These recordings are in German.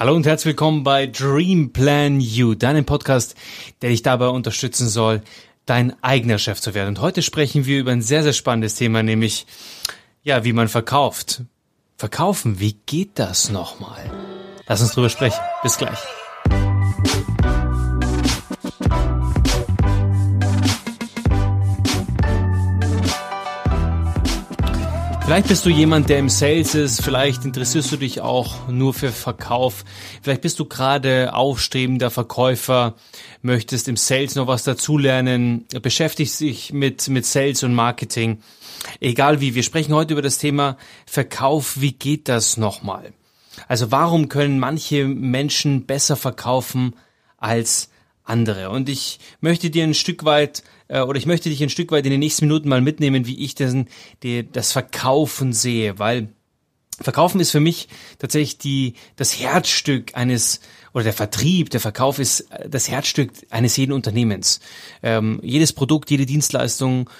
Hallo und herzlich willkommen bei Dream Plan You, deinem Podcast, der dich dabei unterstützen soll, dein eigener Chef zu werden. Und heute sprechen wir über ein sehr, sehr spannendes Thema, nämlich, ja, wie man verkauft. Verkaufen, wie geht das nochmal? Lass uns drüber sprechen. Bis gleich. Vielleicht bist du jemand, der im Sales ist, vielleicht interessierst du dich auch nur für Verkauf, vielleicht bist du gerade aufstrebender Verkäufer, möchtest im Sales noch was dazulernen, beschäftigst dich mit, mit Sales und Marketing. Egal wie, wir sprechen heute über das Thema Verkauf, wie geht das nochmal? Also warum können manche Menschen besser verkaufen als andere? Und ich möchte dir ein Stück weit äh, oder ich möchte dich ein Stück weit in den nächsten Minuten mal mitnehmen, wie ich das, die, das Verkaufen sehe, weil Verkaufen ist für mich tatsächlich die, das Herzstück eines, oder der Vertrieb, der Verkauf ist das Herzstück eines jeden Unternehmens. Ähm, jedes Produkt, jede Dienstleistung äh,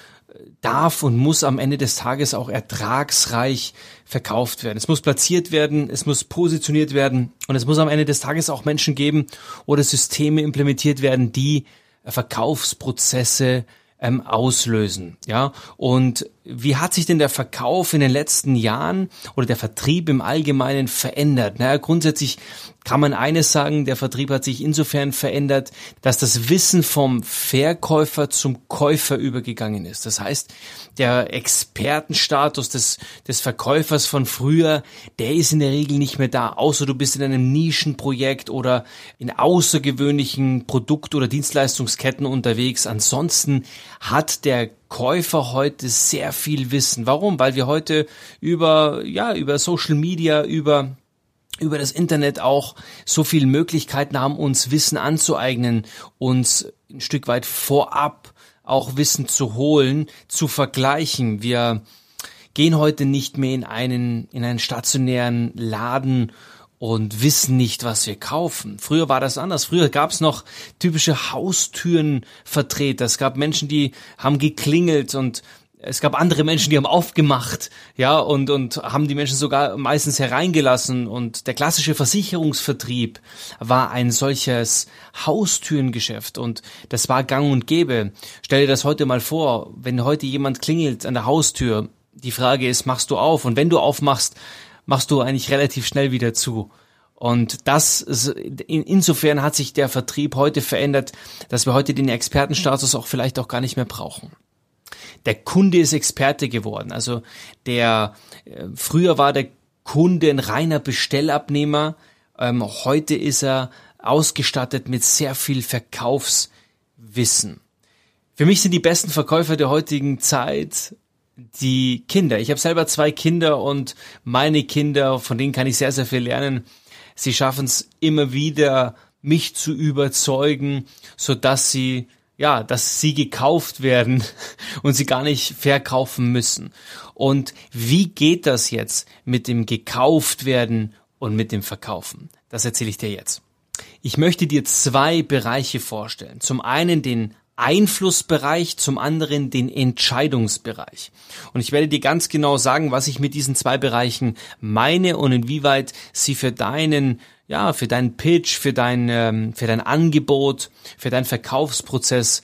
darf und muss am Ende des Tages auch ertragsreich verkauft werden. Es muss platziert werden, es muss positioniert werden und es muss am Ende des Tages auch Menschen geben oder Systeme implementiert werden, die Verkaufsprozesse ähm, auslösen. Ja, und wie hat sich denn der Verkauf in den letzten Jahren oder der Vertrieb im Allgemeinen verändert? Naja, grundsätzlich kann man eines sagen, der Vertrieb hat sich insofern verändert, dass das Wissen vom Verkäufer zum Käufer übergegangen ist. Das heißt, der Expertenstatus des, des Verkäufers von früher, der ist in der Regel nicht mehr da, außer du bist in einem Nischenprojekt oder in außergewöhnlichen Produkt- oder Dienstleistungsketten unterwegs. Ansonsten hat der Käufer heute sehr viel Wissen. Warum? Weil wir heute über, ja, über Social Media, über über das Internet auch so viele Möglichkeiten haben, uns Wissen anzueignen, uns ein Stück weit vorab auch Wissen zu holen, zu vergleichen. Wir gehen heute nicht mehr in einen, in einen stationären Laden und wissen nicht, was wir kaufen. Früher war das anders. Früher gab es noch typische Haustürenvertreter. Es gab Menschen, die haben geklingelt und es gab andere Menschen, die haben aufgemacht, ja, und, und haben die Menschen sogar meistens hereingelassen. Und der klassische Versicherungsvertrieb war ein solches Haustürengeschäft und das war gang und gäbe. Stell dir das heute mal vor, wenn heute jemand klingelt an der Haustür, die Frage ist, machst du auf? Und wenn du aufmachst, machst du eigentlich relativ schnell wieder zu. Und das, insofern hat sich der Vertrieb heute verändert, dass wir heute den Expertenstatus auch vielleicht auch gar nicht mehr brauchen. Der Kunde ist Experte geworden. Also der, äh, früher war der Kunde ein reiner Bestellabnehmer. Ähm, heute ist er ausgestattet mit sehr viel Verkaufswissen. Für mich sind die besten Verkäufer der heutigen Zeit die Kinder. Ich habe selber zwei Kinder und meine Kinder, von denen kann ich sehr, sehr viel lernen. Sie schaffen es immer wieder, mich zu überzeugen, so dass sie ja, dass sie gekauft werden und sie gar nicht verkaufen müssen. Und wie geht das jetzt mit dem gekauft werden und mit dem Verkaufen? Das erzähle ich dir jetzt. Ich möchte dir zwei Bereiche vorstellen. Zum einen den Einflussbereich, zum anderen den Entscheidungsbereich. Und ich werde dir ganz genau sagen, was ich mit diesen zwei Bereichen meine und inwieweit sie für deinen ja, für deinen Pitch, für dein, ähm, für dein Angebot, für deinen Verkaufsprozess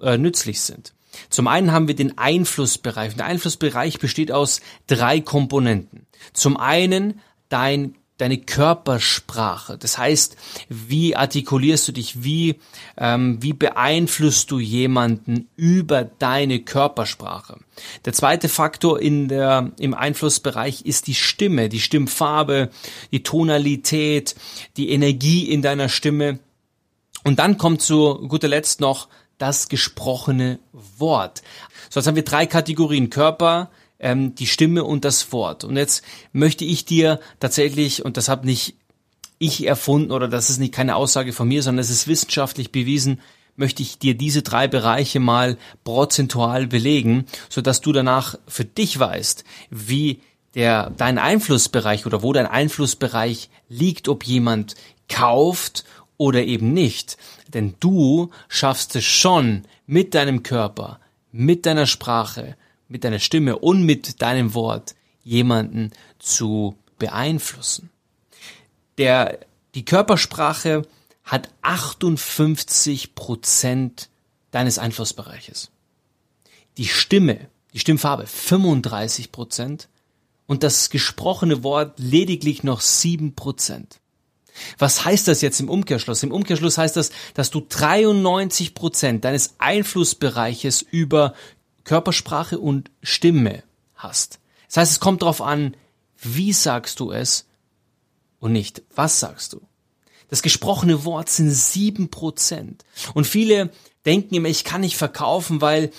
äh, nützlich sind. Zum einen haben wir den Einflussbereich. Der Einflussbereich besteht aus drei Komponenten. Zum einen dein deine Körpersprache. Das heißt, wie artikulierst du dich, wie, ähm, wie beeinflusst du jemanden über deine Körpersprache. Der zweite Faktor in der, im Einflussbereich ist die Stimme, die Stimmfarbe, die Tonalität, die Energie in deiner Stimme. Und dann kommt zu guter Letzt noch das gesprochene Wort. So, jetzt haben wir drei Kategorien. Körper, ähm, die Stimme und das Wort. Und jetzt möchte ich dir tatsächlich, und das habe nicht ich erfunden oder das ist nicht keine Aussage von mir, sondern es ist wissenschaftlich bewiesen, möchte ich dir diese drei Bereiche mal prozentual belegen, so dass du danach für dich weißt, wie der, dein Einflussbereich oder wo dein Einflussbereich liegt, ob jemand kauft oder eben nicht. Denn du schaffst es schon mit deinem Körper, mit deiner Sprache, mit deiner Stimme und mit deinem Wort jemanden zu beeinflussen. Der, die Körpersprache hat 58 Prozent deines Einflussbereiches. Die Stimme, die Stimmfarbe 35 Prozent und das gesprochene Wort lediglich noch 7 Prozent. Was heißt das jetzt im Umkehrschluss? Im Umkehrschluss heißt das, dass du 93 Prozent deines Einflussbereiches über Körpersprache und Stimme hast. Das heißt, es kommt darauf an, wie sagst du es und nicht, was sagst du. Das gesprochene Wort sind sieben Prozent. Und viele denken immer, ich kann nicht verkaufen, weil,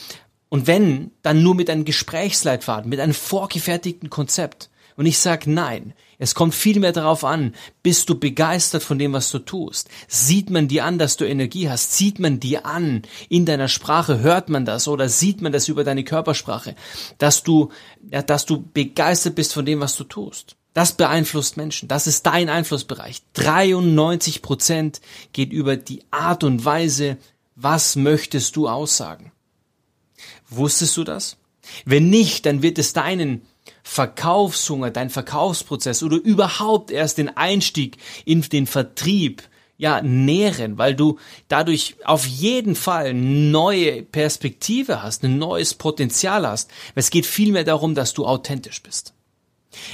und wenn, dann nur mit einem Gesprächsleitfaden, mit einem vorgefertigten Konzept. Und ich sage nein. Es kommt viel mehr darauf an, bist du begeistert von dem, was du tust? Sieht man dir an, dass du Energie hast? Sieht man dir an in deiner Sprache? Hört man das oder sieht man das über deine Körpersprache? Dass du, ja, dass du begeistert bist von dem, was du tust. Das beeinflusst Menschen. Das ist dein Einflussbereich. 93 Prozent geht über die Art und Weise, was möchtest du aussagen. Wusstest du das? Wenn nicht, dann wird es deinen Verkaufshunger, dein Verkaufsprozess oder überhaupt erst den Einstieg in den Vertrieb ja nähren, weil du dadurch auf jeden Fall neue Perspektive hast, ein neues Potenzial hast. Es geht vielmehr darum, dass du authentisch bist.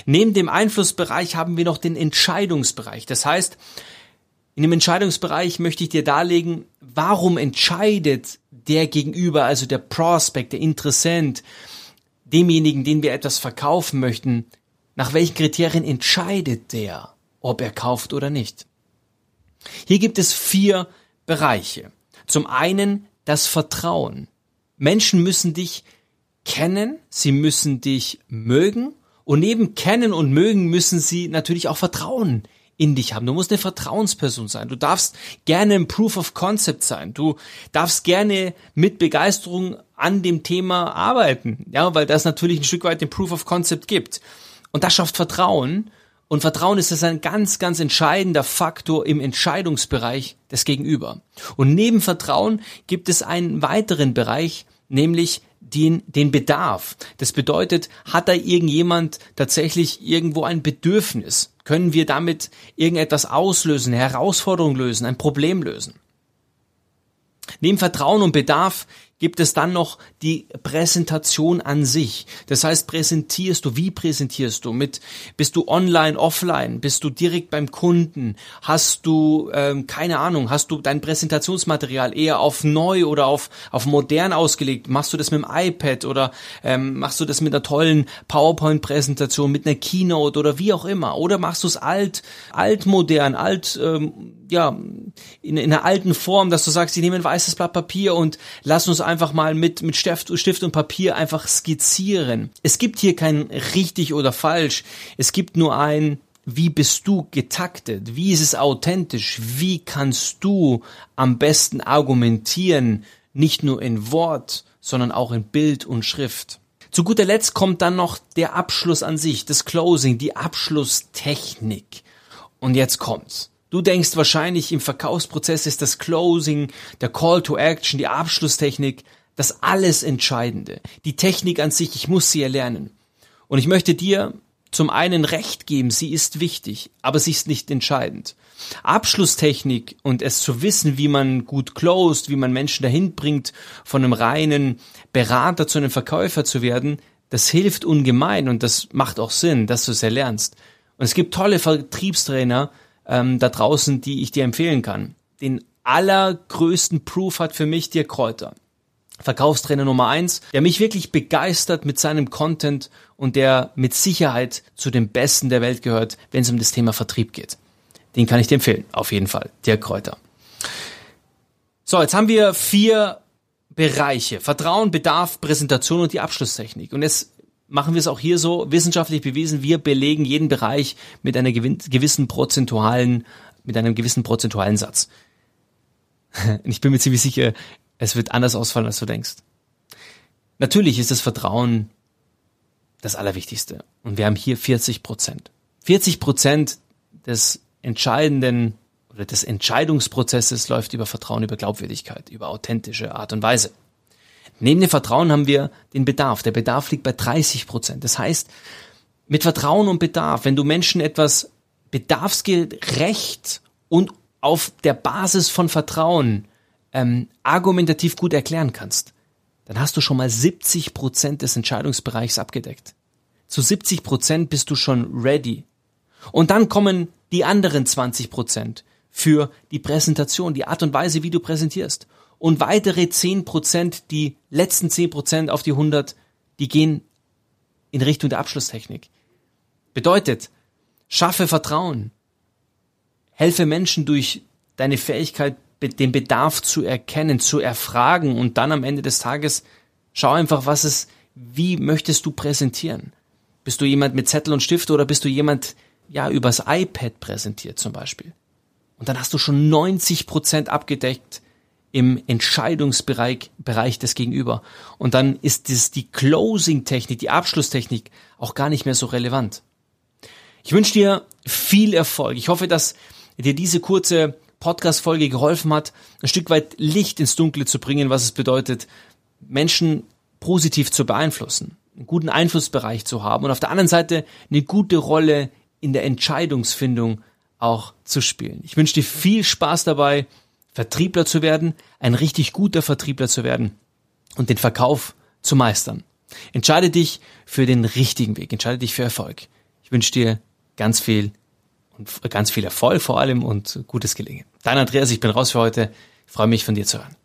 Neben dem Einflussbereich haben wir noch den Entscheidungsbereich. Das heißt, in dem Entscheidungsbereich möchte ich dir darlegen, warum entscheidet der Gegenüber, also der Prospect, der Interessent, demjenigen, den wir etwas verkaufen möchten, nach welchen Kriterien entscheidet der, ob er kauft oder nicht? Hier gibt es vier Bereiche. Zum einen das Vertrauen. Menschen müssen dich kennen, sie müssen dich mögen und neben kennen und mögen müssen sie natürlich auch Vertrauen in dich haben. Du musst eine Vertrauensperson sein. Du darfst gerne ein Proof of Concept sein. Du darfst gerne mit Begeisterung an dem Thema arbeiten. Ja, weil das natürlich ein Stück weit den Proof of Concept gibt. Und das schafft Vertrauen. Und Vertrauen ist das ein ganz, ganz entscheidender Faktor im Entscheidungsbereich des Gegenüber. Und neben Vertrauen gibt es einen weiteren Bereich, nämlich den, den Bedarf. Das bedeutet, hat da irgendjemand tatsächlich irgendwo ein Bedürfnis? Können wir damit irgendetwas auslösen, eine Herausforderung lösen, ein Problem lösen? Neben Vertrauen und Bedarf gibt es dann noch die Präsentation an sich. Das heißt, präsentierst du, wie präsentierst du? Mit bist du online, offline? Bist du direkt beim Kunden? Hast du ähm, keine Ahnung? Hast du dein Präsentationsmaterial eher auf neu oder auf auf modern ausgelegt? Machst du das mit dem iPad oder ähm, machst du das mit einer tollen PowerPoint-Präsentation, mit einer Keynote oder wie auch immer? Oder machst du es alt, altmodern, alt ähm, ja in, in einer alten Form, dass du sagst, ich nehme ein weißes Blatt Papier und lass uns einfach mal mit, mit Stift, Stift und Papier einfach skizzieren. Es gibt hier kein richtig oder falsch. Es gibt nur ein, wie bist du getaktet? Wie ist es authentisch? Wie kannst du am besten argumentieren? Nicht nur in Wort, sondern auch in Bild und Schrift. Zu guter Letzt kommt dann noch der Abschluss an sich, das Closing, die Abschlusstechnik. Und jetzt kommt's. Du denkst wahrscheinlich, im Verkaufsprozess ist das Closing, der Call to Action, die Abschlusstechnik das alles Entscheidende. Die Technik an sich, ich muss sie erlernen. Und ich möchte dir zum einen Recht geben, sie ist wichtig, aber sie ist nicht entscheidend. Abschlusstechnik und es zu wissen, wie man gut closed, wie man Menschen dahin bringt, von einem reinen Berater zu einem Verkäufer zu werden, das hilft ungemein und das macht auch Sinn, dass du es erlernst. Und es gibt tolle Vertriebstrainer, ähm, da draußen, die ich dir empfehlen kann. Den allergrößten Proof hat für mich Dirk Kräuter. Verkaufstrainer Nummer eins, der mich wirklich begeistert mit seinem Content und der mit Sicherheit zu den Besten der Welt gehört, wenn es um das Thema Vertrieb geht. Den kann ich dir empfehlen, auf jeden Fall, Dirk Kräuter. So, jetzt haben wir vier Bereiche. Vertrauen, Bedarf, Präsentation und die Abschlusstechnik. Und jetzt machen wir es auch hier so wissenschaftlich bewiesen. Wir belegen jeden Bereich mit einer gewissen prozentualen, mit einem gewissen prozentualen Satz. ich bin mir ziemlich sicher, es wird anders ausfallen, als du denkst. Natürlich ist das Vertrauen das Allerwichtigste. Und wir haben hier 40 Prozent. 40 Prozent des entscheidenden oder des Entscheidungsprozesses läuft über Vertrauen, über Glaubwürdigkeit, über authentische Art und Weise. Neben dem Vertrauen haben wir den Bedarf. Der Bedarf liegt bei 30 Prozent. Das heißt, mit Vertrauen und Bedarf, wenn du Menschen etwas bedarfsgerecht und auf der Basis von Vertrauen ähm, argumentativ gut erklären kannst, dann hast du schon mal 70 Prozent des Entscheidungsbereichs abgedeckt. Zu 70 Prozent bist du schon ready. Und dann kommen die anderen 20 Prozent für die Präsentation, die Art und Weise, wie du präsentierst. Und weitere 10 Prozent, die letzten 10 Prozent auf die 100, die gehen in Richtung der Abschlusstechnik. Bedeutet, schaffe Vertrauen. Helfe Menschen durch deine Fähigkeit, den Bedarf zu erkennen, zu erfragen und dann am Ende des Tages schau einfach, was es, wie möchtest du präsentieren? Bist du jemand mit Zettel und Stift oder bist du jemand, ja, übers iPad präsentiert zum Beispiel? Und dann hast du schon 90 Prozent abgedeckt im Entscheidungsbereich Bereich des Gegenüber. Und dann ist das die Closing-Technik, die Abschlusstechnik auch gar nicht mehr so relevant. Ich wünsche dir viel Erfolg. Ich hoffe, dass dir diese kurze Podcast-Folge geholfen hat, ein Stück weit Licht ins Dunkle zu bringen, was es bedeutet, Menschen positiv zu beeinflussen, einen guten Einflussbereich zu haben und auf der anderen Seite eine gute Rolle in der Entscheidungsfindung auch zu spielen. Ich wünsche dir viel Spaß dabei, Vertriebler zu werden, ein richtig guter Vertriebler zu werden und den Verkauf zu meistern. Entscheide dich für den richtigen Weg, entscheide dich für Erfolg. Ich wünsche dir ganz viel und ganz viel Erfolg vor allem und gutes Gelingen. Dein Andreas, ich bin raus für heute. Ich freue mich von dir zu hören.